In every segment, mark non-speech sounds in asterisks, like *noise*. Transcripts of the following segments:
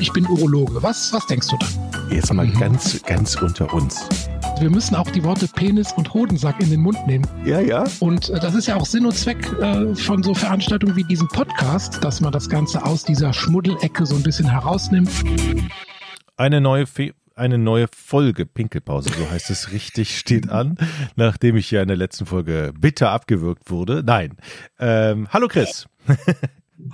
ich bin Urologe. Was, was denkst du dann? Jetzt mal mhm. ganz, ganz unter uns. Wir müssen auch die Worte Penis und Hodensack in den Mund nehmen. Ja, ja. Und äh, das ist ja auch Sinn und Zweck äh, von so Veranstaltungen wie diesem Podcast, dass man das Ganze aus dieser Schmuddelecke so ein bisschen herausnimmt. Eine neue Fe eine neue Folge Pinkelpause, so heißt es richtig, steht an, nachdem ich ja in der letzten Folge bitter abgewürgt wurde. Nein. Ähm, hallo Chris.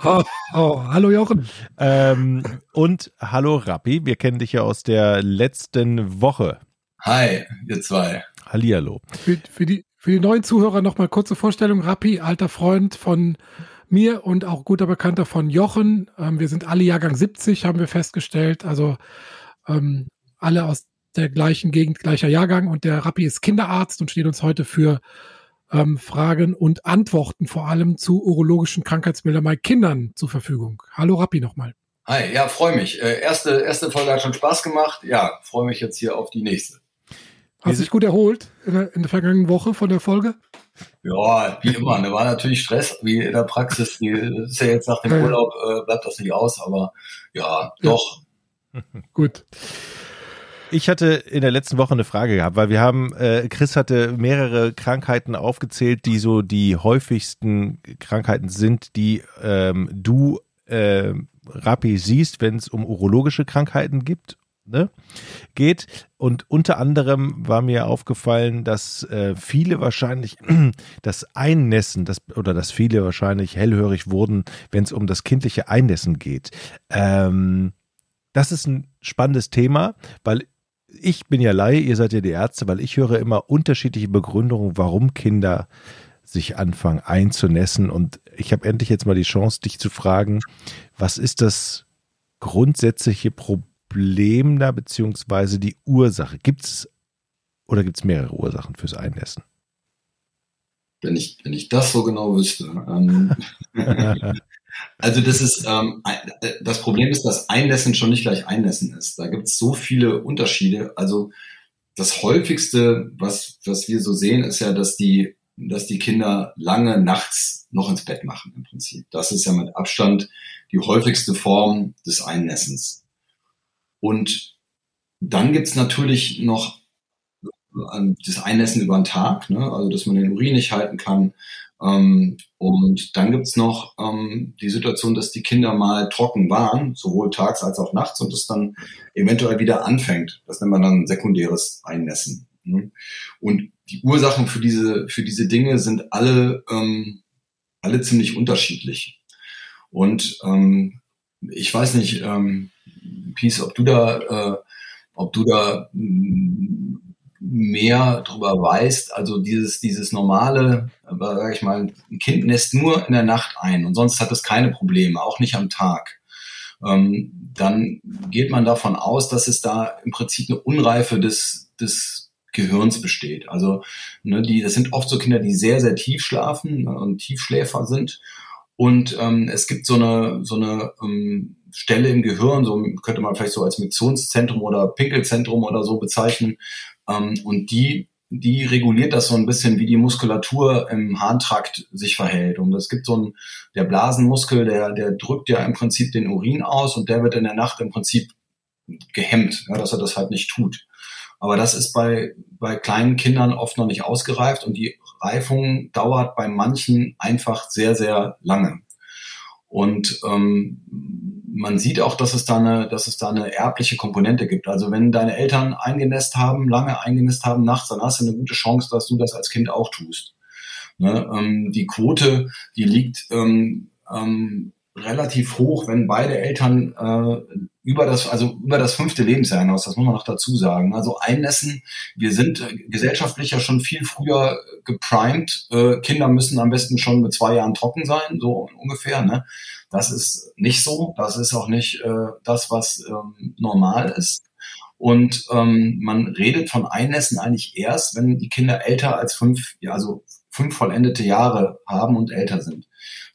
Oh, oh, hallo Jochen. Ähm, und hallo Rappi, wir kennen dich ja aus der letzten Woche. Hi, ihr zwei. Hallihallo. Für, für, die, für die neuen Zuhörer nochmal kurze Vorstellung. Rappi, alter Freund von mir und auch guter Bekannter von Jochen. Ähm, wir sind alle Jahrgang 70, haben wir festgestellt. Also ähm, alle aus der gleichen Gegend, gleicher Jahrgang. Und der Rappi ist Kinderarzt und steht uns heute für ähm, Fragen und Antworten vor allem zu urologischen Krankheitsbildern bei Kindern zur Verfügung. Hallo Rappi nochmal. Hi, ja, freue mich. Äh, erste, erste Folge hat schon Spaß gemacht. Ja, freue mich jetzt hier auf die nächste. Hast du dich gut erholt in der, in der, vergangenen Woche von der Folge? Ja, wie immer. Da war natürlich Stress, wie in der Praxis. Die, das ist ja jetzt nach dem Urlaub, äh, bleibt das nicht aus, aber ja, doch. Ja. gut. Ich hatte in der letzten Woche eine Frage gehabt, weil wir haben, äh, Chris hatte mehrere Krankheiten aufgezählt, die so die häufigsten Krankheiten sind, die ähm, du, äh, Rappi, siehst, wenn es um urologische Krankheiten gibt. Ne, geht und unter anderem war mir aufgefallen, dass äh, viele wahrscheinlich *clears throat* das Einnässen, das oder dass viele wahrscheinlich hellhörig wurden, wenn es um das kindliche Einnässen geht. Ähm, das ist ein spannendes Thema, weil ich bin ja Laie, ihr seid ja die Ärzte, weil ich höre immer unterschiedliche Begründungen, warum Kinder sich anfangen einzunässen. Und ich habe endlich jetzt mal die Chance, dich zu fragen, was ist das grundsätzliche Problem da, beziehungsweise die Ursache? Gibt es oder gibt es mehrere Ursachen fürs Einnässen? Wenn ich, wenn ich das so genau wüsste. Ähm, *laughs* *laughs* Also das ist ähm, äh, das Problem ist, dass Einnässen schon nicht gleich Einnässen ist. Da gibt es so viele Unterschiede. Also das häufigste, was was wir so sehen, ist ja, dass die dass die Kinder lange nachts noch ins Bett machen im Prinzip. Das ist ja mit Abstand die häufigste Form des Einnässens. Und dann gibt's natürlich noch äh, das Einnässen über den Tag, ne? also dass man den Urin nicht halten kann, ähm, und dann gibt's noch ähm, die Situation, dass die Kinder mal trocken waren, sowohl tags als auch nachts, und es dann eventuell wieder anfängt. Das nennt man dann sekundäres Einnässen. Ne? Und die Ursachen für diese, für diese Dinge sind alle, ähm, alle ziemlich unterschiedlich. Und ähm, ich weiß nicht, ähm, Peace, ob du da, äh, ob du da mehr darüber weißt. Also dieses, dieses normale, sag ich mal, ein Kind nässt nur in der Nacht ein und sonst hat es keine Probleme, auch nicht am Tag. Ähm, dann geht man davon aus, dass es da im Prinzip eine Unreife des, des Gehirns besteht. Also ne, die, das sind oft so Kinder, die sehr, sehr tief schlafen ne, und Tiefschläfer sind. Und ähm, es gibt so eine, so eine ähm, Stelle im Gehirn, so könnte man vielleicht so als Missionszentrum oder Pinkelzentrum oder so bezeichnen, ähm, und die, die reguliert das so ein bisschen, wie die Muskulatur im Harntrakt sich verhält. Und es gibt so ein, der Blasenmuskel, der, der drückt ja im Prinzip den Urin aus und der wird in der Nacht im Prinzip gehemmt, ja, dass er das halt nicht tut. Aber das ist bei, bei kleinen Kindern oft noch nicht ausgereift und die Reifung dauert bei manchen einfach sehr, sehr lange. Und ähm, man sieht auch, dass es da eine, dass es da eine erbliche Komponente gibt. Also wenn deine Eltern eingenässt haben, lange eingenässt haben nachts, dann hast du eine gute Chance, dass du das als Kind auch tust. Ne? Ähm, die Quote, die liegt ähm, ähm, relativ hoch, wenn beide Eltern äh, über das, also über das fünfte Lebensjahr hinaus, das muss man noch dazu sagen. Also einnässen, wir sind äh, gesellschaftlich ja schon viel früher geprimed. Äh, Kinder müssen am besten schon mit zwei Jahren trocken sein, so ungefähr. Ne? Das ist nicht so. Das ist auch nicht äh, das, was ähm, normal ist. Und ähm, man redet von Einnässen eigentlich erst, wenn die Kinder älter als fünf, ja, also fünf vollendete Jahre haben und älter sind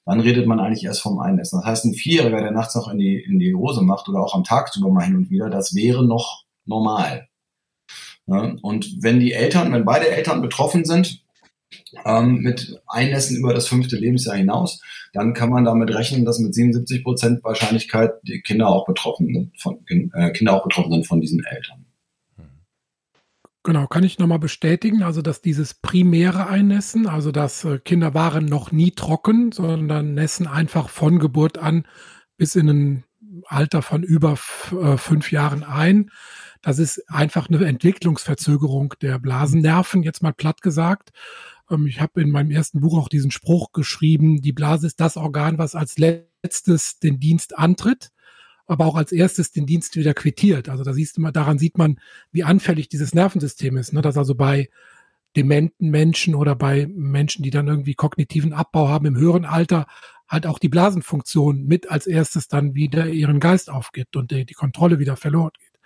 dann redet man eigentlich erst vom Einnässen. Das heißt, ein Vierjähriger, der nachts noch in die, in die Hose macht oder auch am Tag sogar mal hin und wieder, das wäre noch normal. Und wenn die Eltern, wenn beide Eltern betroffen sind, ähm, mit Einnässen über das fünfte Lebensjahr hinaus, dann kann man damit rechnen, dass mit 77 Prozent Wahrscheinlichkeit die Kinder auch betroffen sind von, äh, Kinder auch betroffen sind von diesen Eltern. Genau, kann ich nochmal bestätigen, also dass dieses primäre Einnässen, also dass äh, Kinder waren noch nie trocken, sondern nässen einfach von Geburt an bis in ein Alter von über äh, fünf Jahren ein. Das ist einfach eine Entwicklungsverzögerung der Blasennerven, jetzt mal platt gesagt. Ähm, ich habe in meinem ersten Buch auch diesen Spruch geschrieben, die Blase ist das Organ, was als letztes den Dienst antritt aber auch als erstes den Dienst wieder quittiert. Also da siehst du mal, daran sieht man, wie anfällig dieses Nervensystem ist. Ne? Dass also bei dementen Menschen oder bei Menschen, die dann irgendwie kognitiven Abbau haben im höheren Alter, halt auch die Blasenfunktion mit als erstes dann wieder ihren Geist aufgibt und die, die Kontrolle wieder verloren geht.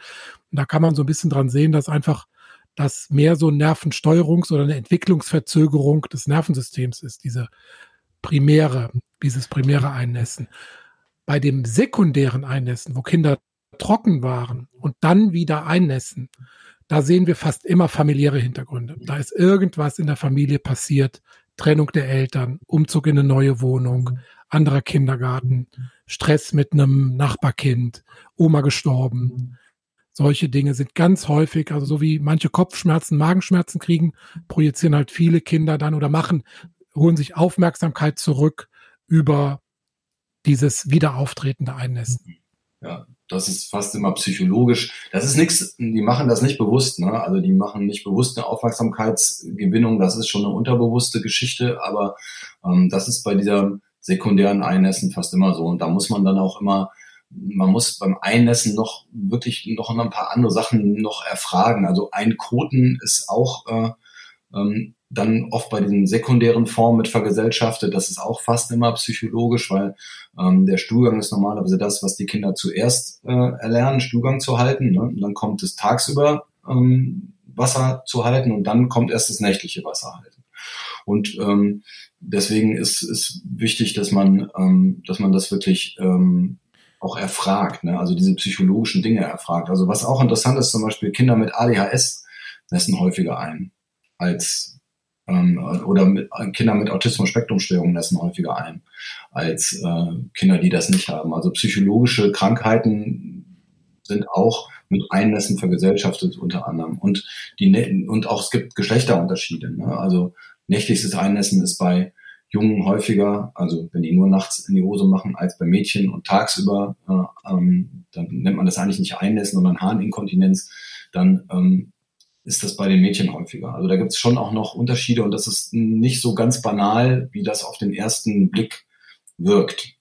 Und da kann man so ein bisschen dran sehen, dass einfach das mehr so Nervensteuerungs- oder eine Entwicklungsverzögerung des Nervensystems ist, diese primäre, dieses primäre Einnässen bei dem sekundären Einnässen, wo Kinder trocken waren und dann wieder einnässen, da sehen wir fast immer familiäre Hintergründe. Da ist irgendwas in der Familie passiert, Trennung der Eltern, Umzug in eine neue Wohnung, anderer Kindergarten, Stress mit einem Nachbarkind, Oma gestorben. Solche Dinge sind ganz häufig, also so wie manche Kopfschmerzen, Magenschmerzen kriegen, projizieren halt viele Kinder dann oder machen, holen sich Aufmerksamkeit zurück über dieses wiederauftretende Einnässen. Ja, das ist fast immer psychologisch. Das ist nichts, die machen das nicht bewusst, ne? Also die machen nicht bewusst eine Aufmerksamkeitsgewinnung, das ist schon eine unterbewusste Geschichte, aber ähm, das ist bei dieser sekundären Einnässen fast immer so. Und da muss man dann auch immer, man muss beim Einnässen noch wirklich noch ein paar andere Sachen noch erfragen. Also ein Koten ist auch äh, ähm, dann oft bei den sekundären Formen mit vergesellschaftet. Das ist auch fast immer psychologisch, weil ähm, der Stuhlgang ist normalerweise das, was die Kinder zuerst äh, erlernen, Stuhlgang zu halten. Ne? Und dann kommt es tagsüber ähm, Wasser zu halten und dann kommt erst das nächtliche Wasser halten. Und ähm, deswegen ist es wichtig, dass man, ähm, dass man das wirklich ähm, auch erfragt, ne? also diese psychologischen Dinge erfragt. Also was auch interessant ist, zum Beispiel Kinder mit ADHS messen häufiger ein als ähm, oder mit, Kinder mit Autismus-Spektrumstörungen lassen häufiger ein als äh, Kinder, die das nicht haben. Also psychologische Krankheiten sind auch mit Einlässen vergesellschaftet unter anderem. Und die und auch es gibt Geschlechterunterschiede. Ne? Also nächtliches Einlässen ist bei Jungen häufiger, also wenn die nur nachts in die Hose machen, als bei Mädchen und tagsüber, äh, ähm, dann nennt man das eigentlich nicht Einlässen, sondern Harninkontinenz. Dann ähm, ist das bei den Mädchen häufiger. Also da gibt es schon auch noch Unterschiede und das ist nicht so ganz banal, wie das auf den ersten Blick wirkt.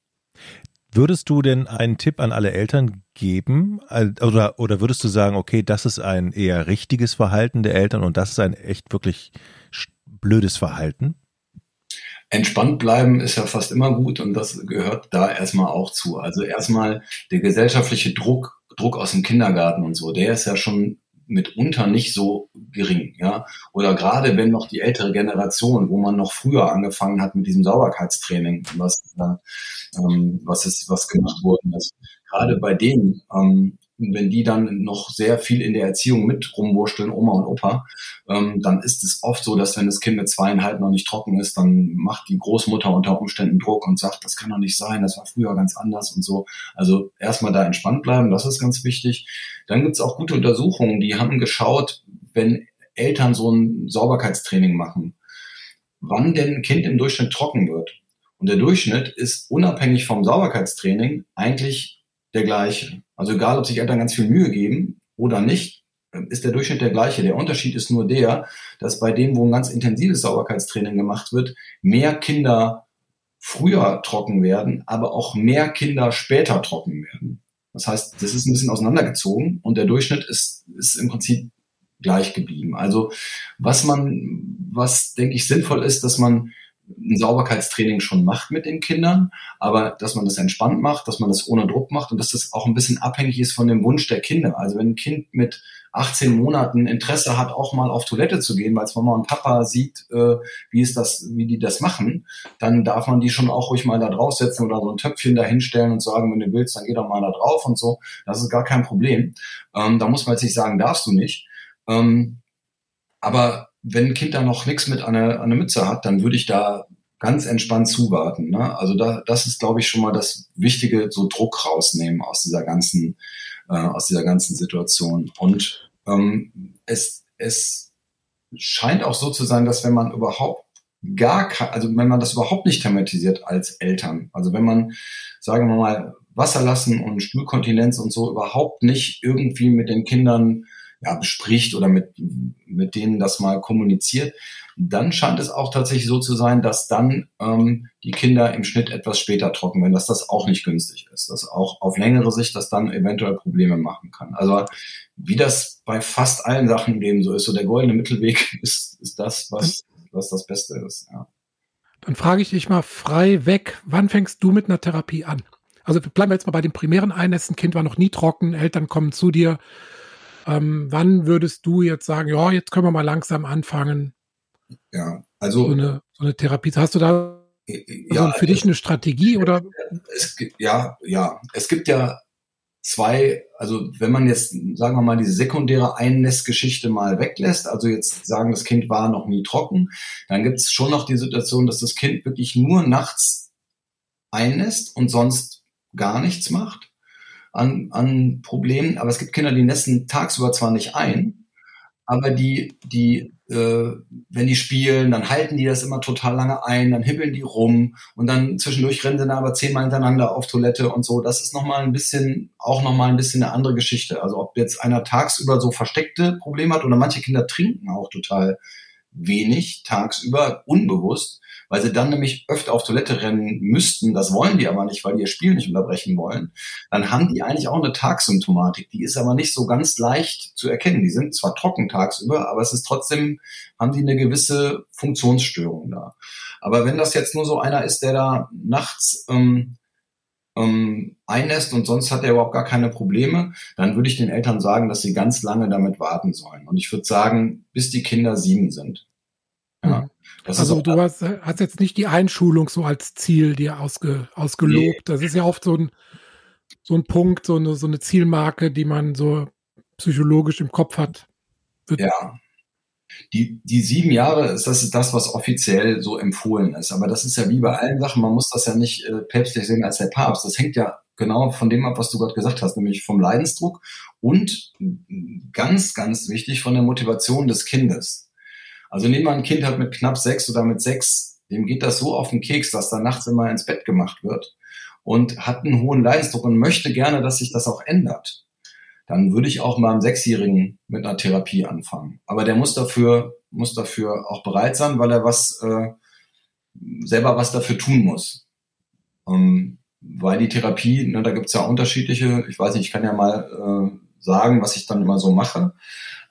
Würdest du denn einen Tipp an alle Eltern geben? Oder, oder würdest du sagen, okay, das ist ein eher richtiges Verhalten der Eltern und das ist ein echt wirklich blödes Verhalten? Entspannt bleiben ist ja fast immer gut und das gehört da erstmal auch zu. Also erstmal der gesellschaftliche Druck, Druck aus dem Kindergarten und so, der ist ja schon mitunter nicht so gering, ja. Oder gerade wenn noch die ältere Generation, wo man noch früher angefangen hat mit diesem Sauberkeitstraining, was, äh, was ist, was gemacht worden ist. Gerade bei denen ähm, wenn die dann noch sehr viel in der Erziehung mit rumwurschteln, Oma und Opa, ähm, dann ist es oft so, dass wenn das Kind mit zweieinhalb noch nicht trocken ist, dann macht die Großmutter unter Umständen Druck und sagt, das kann doch nicht sein, das war früher ganz anders und so. Also erstmal da entspannt bleiben, das ist ganz wichtig. Dann gibt's auch gute Untersuchungen, die haben geschaut, wenn Eltern so ein Sauberkeitstraining machen, wann denn ein Kind im Durchschnitt trocken wird. Und der Durchschnitt ist unabhängig vom Sauberkeitstraining eigentlich der gleiche. Also egal, ob sich Eltern ganz viel Mühe geben oder nicht, ist der Durchschnitt der gleiche. Der Unterschied ist nur der, dass bei dem, wo ein ganz intensives Sauberkeitstraining gemacht wird, mehr Kinder früher trocken werden, aber auch mehr Kinder später trocken werden. Das heißt, das ist ein bisschen auseinandergezogen und der Durchschnitt ist, ist im Prinzip gleich geblieben. Also was man, was denke ich sinnvoll ist, dass man ein Sauberkeitstraining schon macht mit den Kindern, aber dass man das entspannt macht, dass man das ohne Druck macht und dass das auch ein bisschen abhängig ist von dem Wunsch der Kinder. Also wenn ein Kind mit 18 Monaten Interesse hat, auch mal auf Toilette zu gehen, weil es Mama und Papa sieht, äh, wie ist das, wie die das machen, dann darf man die schon auch ruhig mal da draufsetzen oder so ein Töpfchen da hinstellen und sagen, wenn du willst, dann geh doch mal da drauf und so. Das ist gar kein Problem. Ähm, da muss man jetzt nicht sagen, darfst du nicht. Ähm, aber wenn ein Kind da noch nichts mit einer eine Mütze hat, dann würde ich da ganz entspannt zuwarten. Ne? Also da, das ist, glaube ich, schon mal das Wichtige, so Druck rausnehmen aus dieser ganzen, äh, aus dieser ganzen Situation. Und ähm, es, es scheint auch so zu sein, dass wenn man überhaupt gar kein, also wenn man das überhaupt nicht thematisiert als Eltern, also wenn man, sagen wir mal, Wasser lassen und Spülkontinenz und so überhaupt nicht irgendwie mit den Kindern ja, bespricht oder mit, mit denen das mal kommuniziert, dann scheint es auch tatsächlich so zu sein, dass dann ähm, die Kinder im Schnitt etwas später trocken werden, dass das auch nicht günstig ist, dass auch auf längere Sicht das dann eventuell Probleme machen kann. Also wie das bei fast allen Sachen im Leben so ist, so der goldene Mittelweg *laughs* ist, ist das, was, was das Beste ist. Ja. Dann frage ich dich mal frei weg, wann fängst du mit einer Therapie an? Also bleiben wir jetzt mal bei dem primären Einnässen. Kind war noch nie trocken, Eltern kommen zu dir. Ähm, wann würdest du jetzt sagen, ja, jetzt können wir mal langsam anfangen? Ja, also so eine, so eine Therapie. Hast du da ja, also für dich eine Strategie oder? Es, ja, ja. Es gibt ja zwei, also wenn man jetzt, sagen wir mal, diese sekundäre Einnässgeschichte mal weglässt, also jetzt sagen, das Kind war noch nie trocken, dann gibt es schon noch die Situation, dass das Kind wirklich nur nachts einnässt und sonst gar nichts macht an, an Problemen. Aber es gibt Kinder, die nässen tagsüber zwar nicht ein, aber die, die, äh, wenn die spielen, dann halten die das immer total lange ein, dann hibbeln die rum und dann zwischendurch rennen sie aber zehnmal hintereinander auf Toilette und so. Das ist nochmal ein bisschen, auch nochmal ein bisschen eine andere Geschichte. Also ob jetzt einer tagsüber so versteckte Probleme hat oder manche Kinder trinken auch total wenig tagsüber, unbewusst weil sie dann nämlich öfter auf Toilette rennen müssten. Das wollen die aber nicht, weil die ihr Spiel nicht unterbrechen wollen. Dann haben die eigentlich auch eine Tagsymptomatik. Die ist aber nicht so ganz leicht zu erkennen. Die sind zwar trocken tagsüber, aber es ist trotzdem, haben die eine gewisse Funktionsstörung da. Aber wenn das jetzt nur so einer ist, der da nachts ähm, ähm, einnässt und sonst hat er überhaupt gar keine Probleme, dann würde ich den Eltern sagen, dass sie ganz lange damit warten sollen. Und ich würde sagen, bis die Kinder sieben sind. Ja. Mhm. also du hast, hast, jetzt nicht die Einschulung so als Ziel dir ausge, ausgelobt. Nee. Das ist ja oft so ein, so ein Punkt, so eine, so eine Zielmarke, die man so psychologisch im Kopf hat. Ja. Die, die sieben Jahre, das ist das, was offiziell so empfohlen ist. Aber das ist ja wie bei allen Sachen, man muss das ja nicht äh, päpstlich sehen als der Papst. Das hängt ja genau von dem ab, was du gerade gesagt hast, nämlich vom Leidensdruck und ganz, ganz wichtig von der Motivation des Kindes. Also nehmen wir ein Kind hat mit knapp sechs oder mit sechs, dem geht das so auf den Keks, dass da nachts immer ins Bett gemacht wird und hat einen hohen Leidensdruck und möchte gerne, dass sich das auch ändert. Dann würde ich auch mal einem Sechsjährigen mit einer Therapie anfangen. Aber der muss dafür, muss dafür auch bereit sein, weil er was, äh, selber was dafür tun muss. Ähm, weil die Therapie, ne, da gibt's ja unterschiedliche, ich weiß nicht, ich kann ja mal äh, sagen, was ich dann immer so mache.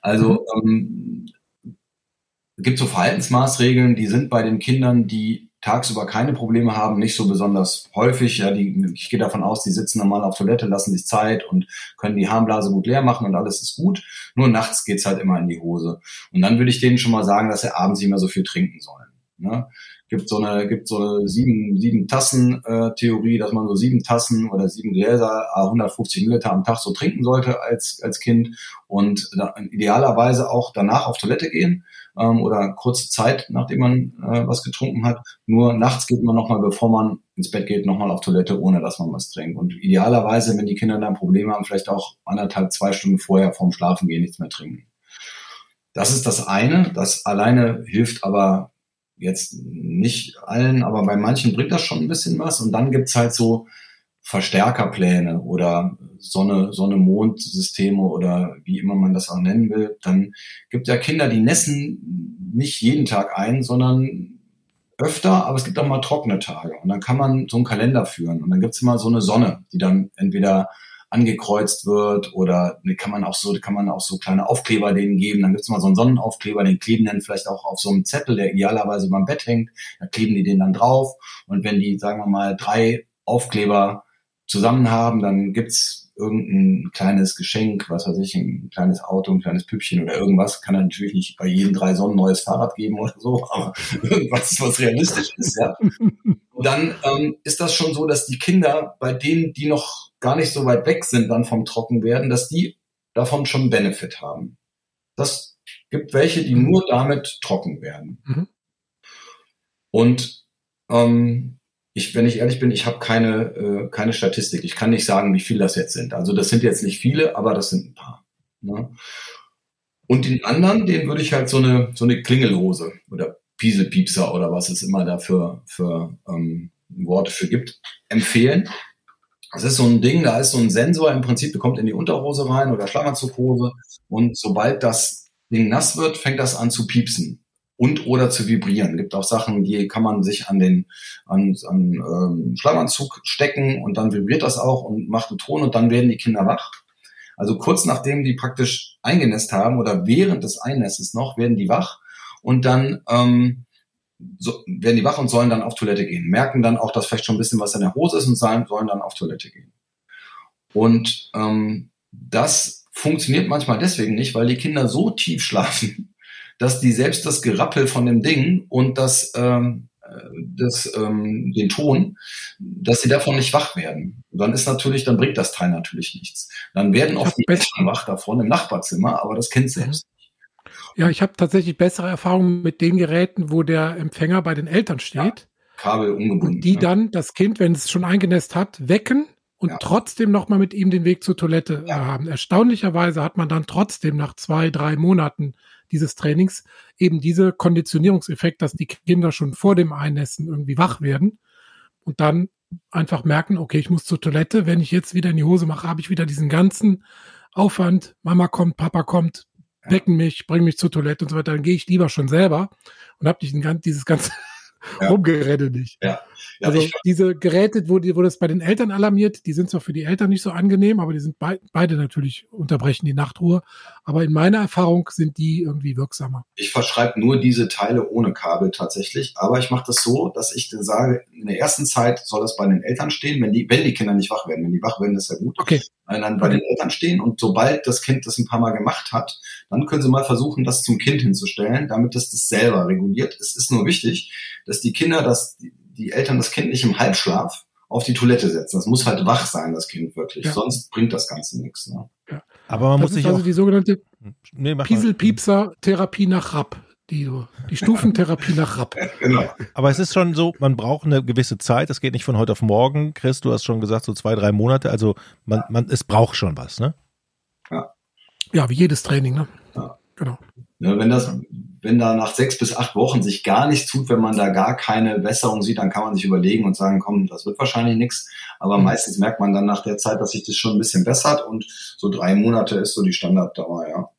Also mhm. ähm, es gibt so Verhaltensmaßregeln, die sind bei den Kindern, die tagsüber keine Probleme haben, nicht so besonders häufig. Ja, die, ich gehe davon aus, die sitzen normal auf Toilette, lassen sich Zeit und können die Harnblase gut leer machen und alles ist gut. Nur nachts geht's halt immer in die Hose. Und dann würde ich denen schon mal sagen, dass sie abends nicht mehr so viel trinken sollen. Ne? Gibt so eine, gibt so eine sieben, sieben Tassen äh, dass man so sieben Tassen oder sieben Gläser, 150 Milliliter am Tag so trinken sollte als, als Kind und da, idealerweise auch danach auf Toilette gehen ähm, oder kurze Zeit, nachdem man äh, was getrunken hat. Nur nachts geht man nochmal, bevor man ins Bett geht, nochmal auf Toilette, ohne dass man was trinkt. Und idealerweise, wenn die Kinder dann Probleme haben, vielleicht auch anderthalb, zwei Stunden vorher vorm Schlafen gehen nichts mehr trinken. Das ist das eine. Das alleine hilft aber jetzt nicht allen, aber bei manchen bringt das schon ein bisschen was. Und dann gibt's halt so Verstärkerpläne oder Sonne, Sonne-Mond-Systeme oder wie immer man das auch nennen will, dann gibt ja Kinder, die nässen nicht jeden Tag ein, sondern öfter, aber es gibt auch mal trockene Tage. Und dann kann man so einen Kalender führen. Und dann gibt's immer so eine Sonne, die dann entweder angekreuzt wird oder kann man auch so, kann man auch so kleine Aufkleber denen geben. Dann gibt's mal so einen Sonnenaufkleber, den kleben dann vielleicht auch auf so einem Zettel, der idealerweise beim Bett hängt. Da kleben die den dann drauf. Und wenn die, sagen wir mal, drei Aufkleber zusammen haben, dann gibt's irgendein kleines Geschenk, was weiß ich, ein kleines Auto, ein kleines Püppchen oder irgendwas. Kann er natürlich nicht bei jedem drei Sonnen neues Fahrrad geben oder so, *laughs* aber irgendwas, was realistisch ist, ja. Und dann ähm, ist das schon so, dass die Kinder, bei denen, die noch gar nicht so weit weg sind dann vom Trockenwerden, dass die davon schon Benefit haben. Das Gibt welche, die nur damit trocken werden. Mhm. Und ähm, ich, wenn ich ehrlich bin, ich habe keine, äh, keine Statistik. Ich kann nicht sagen, wie viele das jetzt sind. Also das sind jetzt nicht viele, aber das sind ein paar. Ne? Und den anderen, den würde ich halt so eine, so eine Klingelhose oder Pieselpiepser oder was es immer da für, für ähm, Worte für gibt, empfehlen. Das ist so ein Ding, da ist so ein Sensor im Prinzip, der kommt in die Unterhose rein oder Schlammanzughose und sobald das Ding nass wird, fängt das an zu piepsen und oder zu vibrieren. Gibt auch Sachen, die kann man sich an den an, an ähm, Schlammanzug stecken und dann vibriert das auch und macht einen Ton und dann werden die Kinder wach. Also kurz nachdem die praktisch eingenässt haben oder während des Einnesses noch, werden die wach und dann ähm, so, werden die wach und sollen dann auf Toilette gehen. Merken dann auch, dass vielleicht schon ein bisschen was in der Hose ist und sollen, sollen dann auf Toilette gehen. Und ähm, das funktioniert manchmal deswegen nicht, weil die Kinder so tief schlafen, dass die selbst das Gerappel von dem Ding und das, ähm, äh, das, ähm, den Ton, dass sie davon nicht wach werden. Und dann ist natürlich, dann bringt das Teil natürlich nichts. Dann werden auch die Eltern wach davon im Nachbarzimmer, aber das Kind mhm. selbst. Ja, ich habe tatsächlich bessere Erfahrungen mit den Geräten, wo der Empfänger bei den Eltern steht. Ja, Kabel ungebunden. Und die ne? dann das Kind, wenn es schon eingenässt hat, wecken und ja. trotzdem nochmal mit ihm den Weg zur Toilette ja. haben. Erstaunlicherweise hat man dann trotzdem nach zwei, drei Monaten dieses Trainings eben diese Konditionierungseffekt, dass die Kinder schon vor dem Einnässen irgendwie wach werden und dann einfach merken, okay, ich muss zur Toilette. Wenn ich jetzt wieder in die Hose mache, habe ich wieder diesen ganzen Aufwand. Mama kommt, Papa kommt, wecken mich, bringen mich zur Toilette und so weiter, dann gehe ich lieber schon selber und habe dieses ganze ja. Rumgerenne nicht. Ja. ja also diese Geräte, wo, die, wo das bei den Eltern alarmiert, die sind zwar für die Eltern nicht so angenehm, aber die sind be beide natürlich unterbrechen die Nachtruhe. Aber in meiner Erfahrung sind die irgendwie wirksamer. Ich verschreibe nur diese Teile ohne Kabel tatsächlich, aber ich mache das so, dass ich sage, in der ersten Zeit soll das bei den Eltern stehen, wenn die, wenn die Kinder nicht wach werden. Wenn die wach werden, ist ja gut. Okay. Dann bei den Eltern stehen und sobald das Kind das ein paar Mal gemacht hat, dann können sie mal versuchen, das zum Kind hinzustellen, damit es das selber reguliert. Es ist nur wichtig, dass die Kinder, dass die Eltern das Kind nicht im Halbschlaf auf die Toilette setzen. Das muss halt wach sein, das Kind wirklich. Ja. Sonst bringt das Ganze nichts. Ne? Ja. Aber man das muss sich also auch die sogenannte nee, Pieselpiepser-Therapie nach Rapp. Die, die Stufentherapie nach Rapp. *laughs* genau. Aber es ist schon so, man braucht eine gewisse Zeit. Es geht nicht von heute auf morgen. Chris, du hast schon gesagt, so zwei, drei Monate. Also man, man, es braucht schon was, ne? Ja. Ja, wie jedes Training, ne? Ja. Genau. Ja, wenn das, wenn da nach sechs bis acht Wochen sich gar nichts tut, wenn man da gar keine Besserung sieht, dann kann man sich überlegen und sagen, komm, das wird wahrscheinlich nichts. Aber mhm. meistens merkt man dann nach der Zeit, dass sich das schon ein bisschen bessert und so drei Monate ist so die Standarddauer, ja.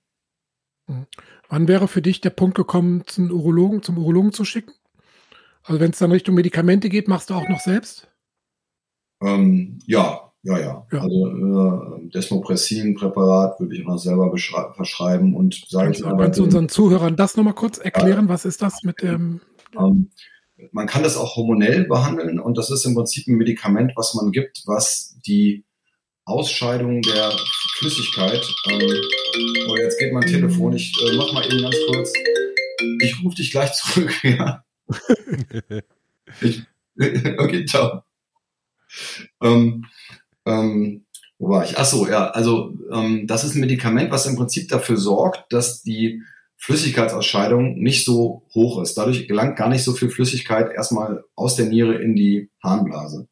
Mhm. Wann wäre für dich der Punkt gekommen, zum Urologen, zum Urologen zu schicken? Also wenn es dann Richtung Medikamente geht, machst du auch noch selbst? Ähm, ja, ja, ja, ja. Also äh, Desmopressin-Präparat würde ich noch selber verschreiben und sage ich. Kannst du unseren Zuhörern das nochmal kurz erklären? Ja, was ist das mit dem? Ähm, man kann das auch hormonell behandeln und das ist im Prinzip ein Medikament, was man gibt, was die Ausscheidung der Flüssigkeit. Ähm, oh, jetzt geht mein Telefon. Ich äh, mach mal eben ganz kurz. Ich rufe dich gleich zurück. *laughs* Ja. *laughs* ich, *laughs* okay, ciao. Ähm, ähm, wo war ich? Ach so, ja. Also ähm, das ist ein Medikament, was im Prinzip dafür sorgt, dass die Flüssigkeitsausscheidung nicht so hoch ist. Dadurch gelangt gar nicht so viel Flüssigkeit erstmal aus der Niere in die Harnblase.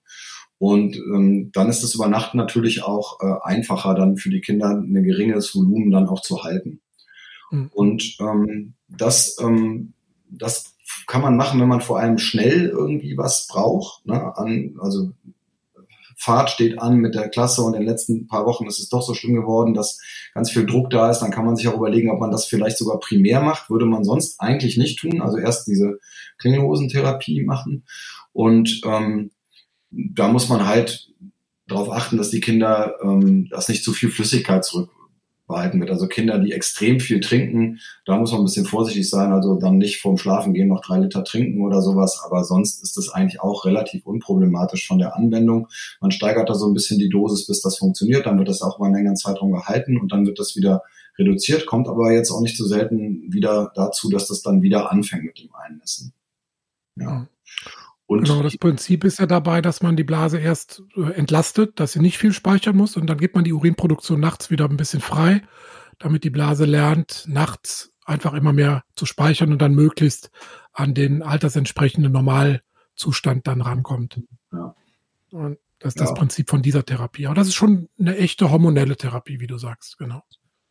Und ähm, dann ist es über Nacht natürlich auch äh, einfacher, dann für die Kinder ein geringes Volumen dann auch zu halten. Mhm. Und ähm, das, ähm, das kann man machen, wenn man vor allem schnell irgendwie was braucht. Ne? An, also Fahrt steht an mit der Klasse und in den letzten paar Wochen ist es doch so schlimm geworden, dass ganz viel Druck da ist, dann kann man sich auch überlegen, ob man das vielleicht sogar primär macht, würde man sonst eigentlich nicht tun. Also erst diese Klingelhosentherapie machen und ähm, da muss man halt darauf achten, dass die Kinder, ähm, dass nicht zu viel Flüssigkeit zurück behalten wird. Also Kinder, die extrem viel trinken, da muss man ein bisschen vorsichtig sein. Also dann nicht vorm Schlafen gehen noch drei Liter trinken oder sowas. Aber sonst ist das eigentlich auch relativ unproblematisch von der Anwendung. Man steigert da so ein bisschen die Dosis, bis das funktioniert. Dann wird das auch über einen längeren Zeitraum gehalten und dann wird das wieder reduziert, kommt aber jetzt auch nicht so selten wieder dazu, dass das dann wieder anfängt mit dem Einnässen. Ja. Und genau, das Prinzip ist ja dabei, dass man die Blase erst äh, entlastet, dass sie nicht viel speichern muss und dann gibt man die Urinproduktion nachts wieder ein bisschen frei, damit die Blase lernt, nachts einfach immer mehr zu speichern und dann möglichst an den altersentsprechenden Normalzustand dann rankommt. Ja. Und das ist ja. das Prinzip von dieser Therapie. Aber das ist schon eine echte hormonelle Therapie, wie du sagst, genau.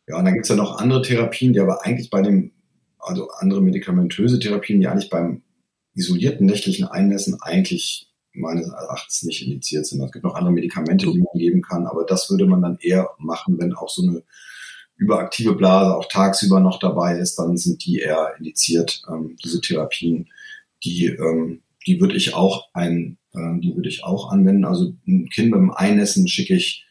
Ja, und dann gibt es ja noch andere Therapien, die aber eigentlich bei dem, also andere medikamentöse Therapien, die eigentlich beim isolierten nächtlichen Einnässen eigentlich meines Erachtens nicht indiziert sind. Es gibt noch andere Medikamente, die man geben kann, aber das würde man dann eher machen, wenn auch so eine überaktive Blase auch tagsüber noch dabei ist, dann sind die eher indiziert, ähm, diese Therapien. Die, ähm, die würde ich auch ein, äh, die würde ich auch anwenden. Also ein Kind beim Einnässen schicke ich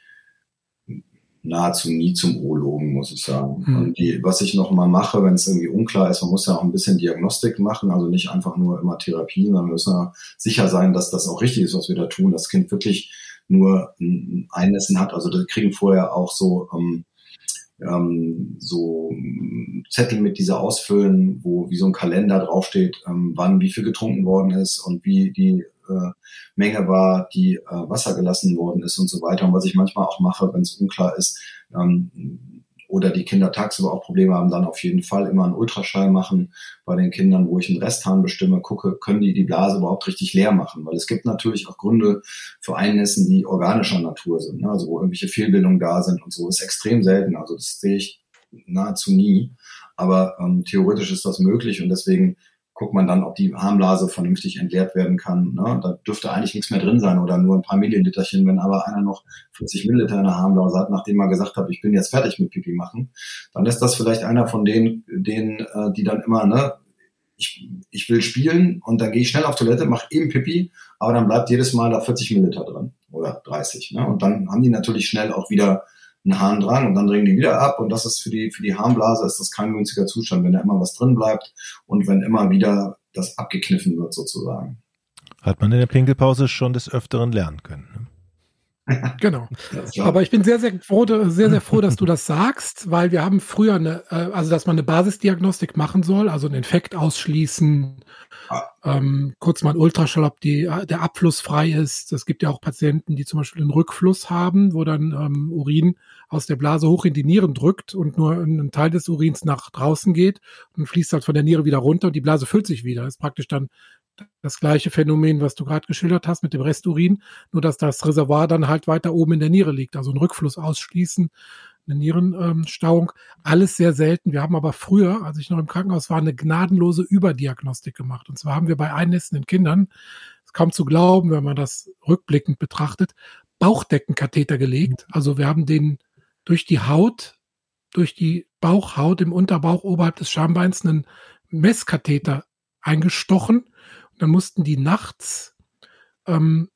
nahezu nie zum Urologen, muss ich sagen. Mhm. Und die, was ich noch mal mache, wenn es irgendwie unklar ist, man muss ja auch ein bisschen Diagnostik machen, also nicht einfach nur immer Therapie, sondern wir müssen ja sicher sein, dass das auch richtig ist, was wir da tun. Das Kind wirklich nur ein Einnässen hat. Also da kriegen vorher auch so ähm, ähm, so Zettel mit dieser ausfüllen, wo wie so ein Kalender draufsteht, ähm, wann wie viel getrunken worden ist und wie die äh, Menge war, die äh, Wasser gelassen worden ist und so weiter. Und was ich manchmal auch mache, wenn es unklar ist, ähm, oder die Kinder tagsüber auch Probleme haben, dann auf jeden Fall immer einen Ultraschall machen bei den Kindern, wo ich einen Resthahn bestimme, gucke, können die die Blase überhaupt richtig leer machen? Weil es gibt natürlich auch Gründe für Einnässen, die organischer Natur sind, ne? also wo irgendwelche Fehlbildungen da sind und so. ist extrem selten, also das sehe ich nahezu nie. Aber ähm, theoretisch ist das möglich und deswegen guckt man dann, ob die Harnblase vernünftig entleert werden kann. Ne? Da dürfte eigentlich nichts mehr drin sein oder nur ein paar Milliliterchen. Wenn aber einer noch 40 Milliliter in der Harnblase hat, nachdem er gesagt hat, ich bin jetzt fertig mit Pipi machen, dann ist das vielleicht einer von denen, denen äh, die dann immer, ne, ich, ich will spielen und dann gehe ich schnell auf Toilette, mache eben Pipi, aber dann bleibt jedes Mal da 40 Milliliter drin oder 30. Ne? Und dann haben die natürlich schnell auch wieder einen Harndrang und dann dringen die wieder ab und das ist für die, für die Harnblase ist das kein günstiger Zustand, wenn da immer was drin bleibt und wenn immer wieder das abgekniffen wird sozusagen. Hat man in der Pinkelpause schon des Öfteren lernen können. Ne? Genau. Aber ich bin sehr, sehr froh, sehr, sehr froh, dass du das sagst, weil wir haben früher eine, äh, also dass man eine Basisdiagnostik machen soll, also einen Infekt ausschließen, ähm, kurz mal ein Ultraschall, ob die, äh, der Abfluss frei ist. Es gibt ja auch Patienten, die zum Beispiel einen Rückfluss haben, wo dann ähm, Urin aus der Blase hoch in die Nieren drückt und nur ein Teil des Urins nach draußen geht und fließt halt von der Niere wieder runter und die Blase füllt sich wieder. Das ist praktisch dann das gleiche Phänomen, was du gerade geschildert hast mit dem Resturin, nur dass das Reservoir dann halt weiter oben in der Niere liegt. Also ein Rückfluss ausschließen, eine Nierenstauung, alles sehr selten. Wir haben aber früher, als ich noch im Krankenhaus war, eine gnadenlose Überdiagnostik gemacht. Und zwar haben wir bei einnässenden Kindern, ist kaum zu glauben, wenn man das rückblickend betrachtet, Bauchdeckenkatheter gelegt. Also wir haben den durch die Haut, durch die Bauchhaut im Unterbauch oberhalb des Schambeins einen Messkatheter eingestochen. Dann mussten die nachts ähm,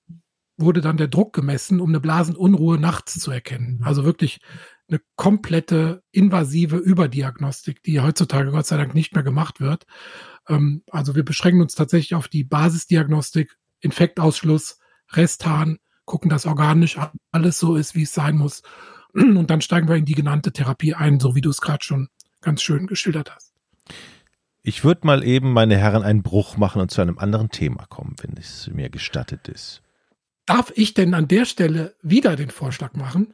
wurde dann der Druck gemessen, um eine Blasenunruhe nachts zu erkennen. Also wirklich eine komplette invasive Überdiagnostik, die heutzutage Gott sei Dank nicht mehr gemacht wird. Ähm, also wir beschränken uns tatsächlich auf die Basisdiagnostik, Infektausschluss, Resthahn, gucken, dass organisch alles so ist, wie es sein muss. Und dann steigen wir in die genannte Therapie ein, so wie du es gerade schon ganz schön geschildert hast. Ich würde mal eben, meine Herren, einen Bruch machen und zu einem anderen Thema kommen, wenn es mir gestattet ist. Darf ich denn an der Stelle wieder den Vorschlag machen?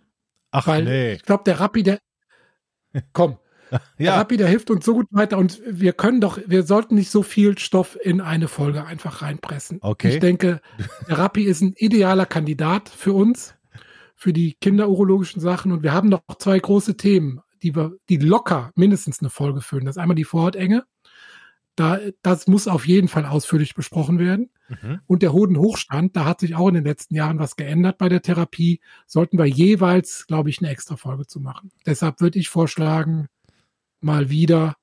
Ach, Weil nee. ich glaube, der Rappi, der. *laughs* Komm. ja. Der Rappi, der hilft uns so gut weiter und wir können doch, wir sollten nicht so viel Stoff in eine Folge einfach reinpressen. Okay. Ich denke, der Rappi ist ein idealer Kandidat für uns, für die kinderurologischen Sachen und wir haben noch zwei große Themen, die wir, die locker mindestens eine Folge füllen. Das ist einmal die Vorhautenge da, das muss auf jeden Fall ausführlich besprochen werden. Mhm. Und der Hodenhochstand, da hat sich auch in den letzten Jahren was geändert bei der Therapie. Sollten wir jeweils, glaube ich, eine extra Folge zu machen. Deshalb würde ich vorschlagen, mal wieder.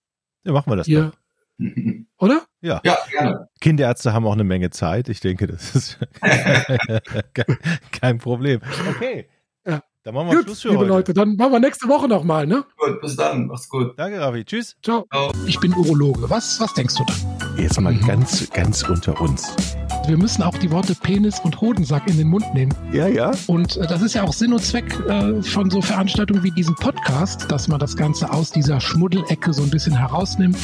Ja, machen wir das. Hier, *laughs* Oder? Ja. ja, gerne. Kinderärzte haben auch eine Menge Zeit. Ich denke, das ist *laughs* *laughs* kein Problem. Okay. Dann machen wir gut, Schluss für liebe heute. Leute, dann machen wir nächste Woche nochmal, ne? Gut, bis dann. Mach's gut. Danke, Ravi. Tschüss. Ciao. Ciao. Ich bin Urologe. Was, was denkst du da? Jetzt mal mhm. ganz, ganz unter uns. Wir müssen auch die Worte Penis und Hodensack in den Mund nehmen. Ja, ja. Und äh, das ist ja auch Sinn und Zweck äh, von so Veranstaltungen wie diesem Podcast, dass man das Ganze aus dieser Schmuddelecke so ein bisschen herausnimmt.